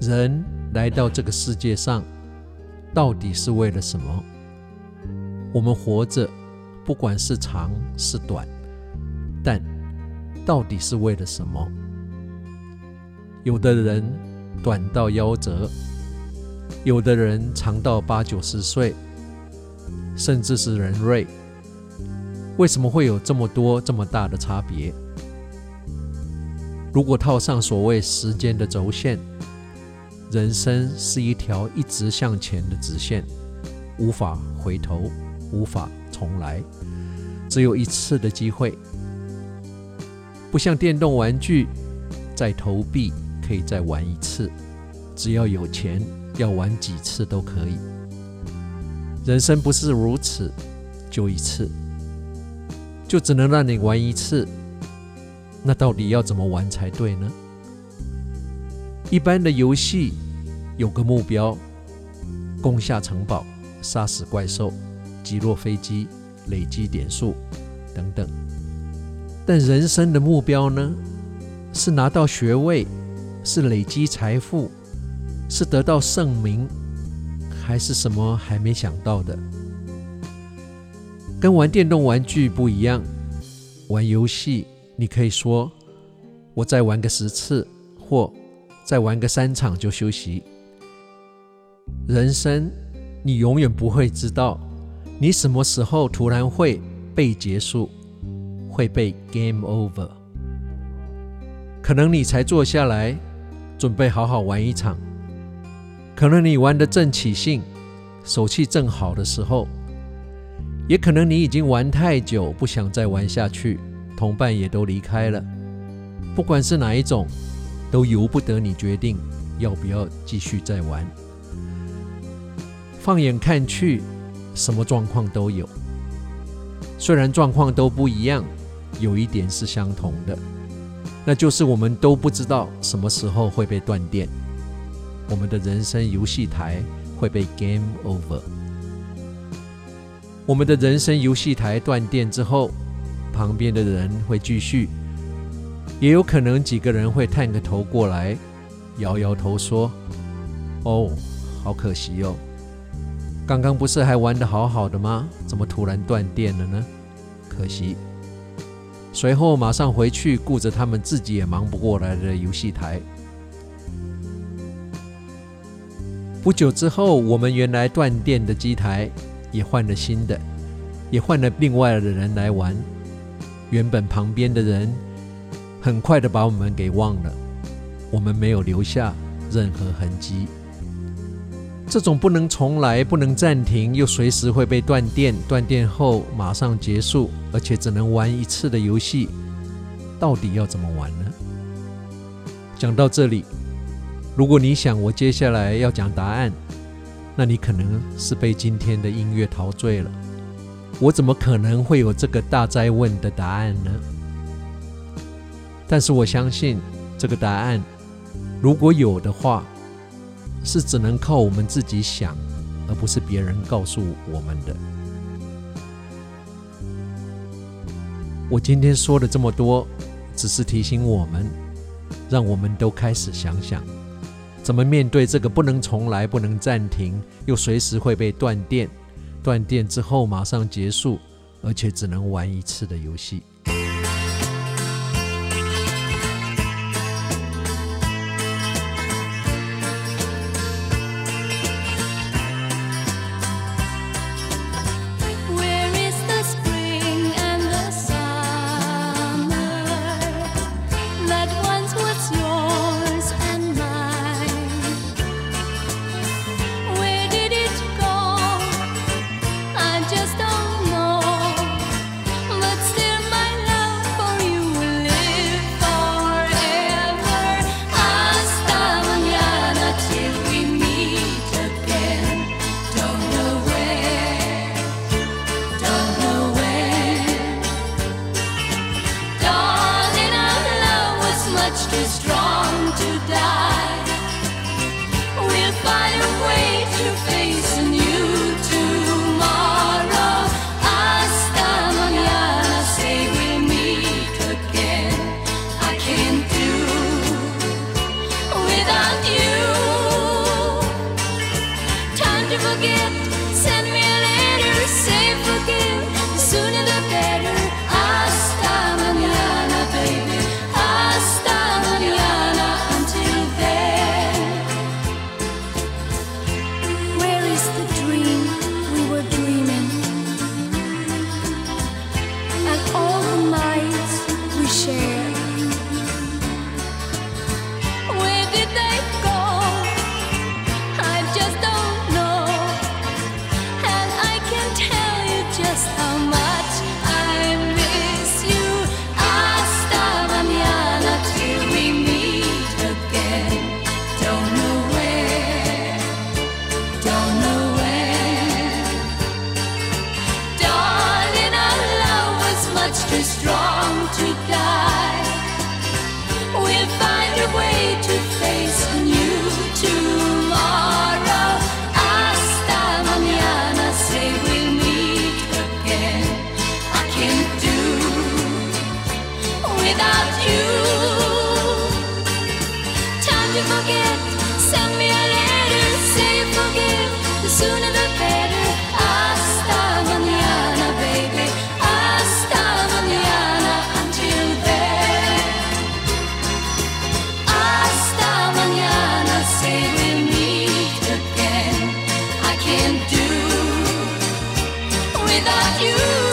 人来到这个世界上，到底是为了什么？我们活着，不管是长是短，但到底是为了什么？有的人短到夭折，有的人长到八九十岁，甚至是人瑞。为什么会有这么多这么大的差别？如果套上所谓时间的轴线，人生是一条一直向前的直线，无法回头，无法重来，只有一次的机会。不像电动玩具，再投币可以再玩一次，只要有钱，要玩几次都可以。人生不是如此，就一次，就只能让你玩一次。那到底要怎么玩才对呢？一般的游戏有个目标：攻下城堡、杀死怪兽、击落飞机、累积点数等等。但人生的目标呢？是拿到学位，是累积财富，是得到盛名，还是什么还没想到的？跟玩电动玩具不一样，玩游戏你可以说：“我再玩个十次，或……”再玩个三场就休息。人生，你永远不会知道，你什么时候突然会被结束，会被 game over。可能你才坐下来，准备好好玩一场。可能你玩得正起兴，手气正好的时候，也可能你已经玩太久，不想再玩下去，同伴也都离开了。不管是哪一种。都由不得你决定要不要继续再玩。放眼看去，什么状况都有。虽然状况都不一样，有一点是相同的，那就是我们都不知道什么时候会被断电，我们的人生游戏台会被 game over。我们的人生游戏台断电之后，旁边的人会继续。也有可能几个人会探个头过来，摇摇头说：“哦，好可惜哦，刚刚不是还玩得好好的吗？怎么突然断电了呢？可惜。”随后马上回去顾着他们自己也忙不过来的游戏台。不久之后，我们原来断电的机台也换了新的，也换了另外的人来玩。原本旁边的人。很快的把我们给忘了，我们没有留下任何痕迹。这种不能重来、不能暂停，又随时会被断电、断电后马上结束，而且只能玩一次的游戏，到底要怎么玩呢？讲到这里，如果你想我接下来要讲答案，那你可能是被今天的音乐陶醉了。我怎么可能会有这个大哉问的答案呢？但是我相信，这个答案如果有的话，是只能靠我们自己想，而不是别人告诉我们的。我今天说了这么多，只是提醒我们，让我们都开始想想，怎么面对这个不能重来、不能暂停，又随时会被断电，断电之后马上结束，而且只能玩一次的游戏。just too strong to die. We'll find a way to face a new tomorrow. Hasta mañana, say we'll meet again. I can't do without you. Time to forget. Send me a letter, say forgive. The sooner. The without you.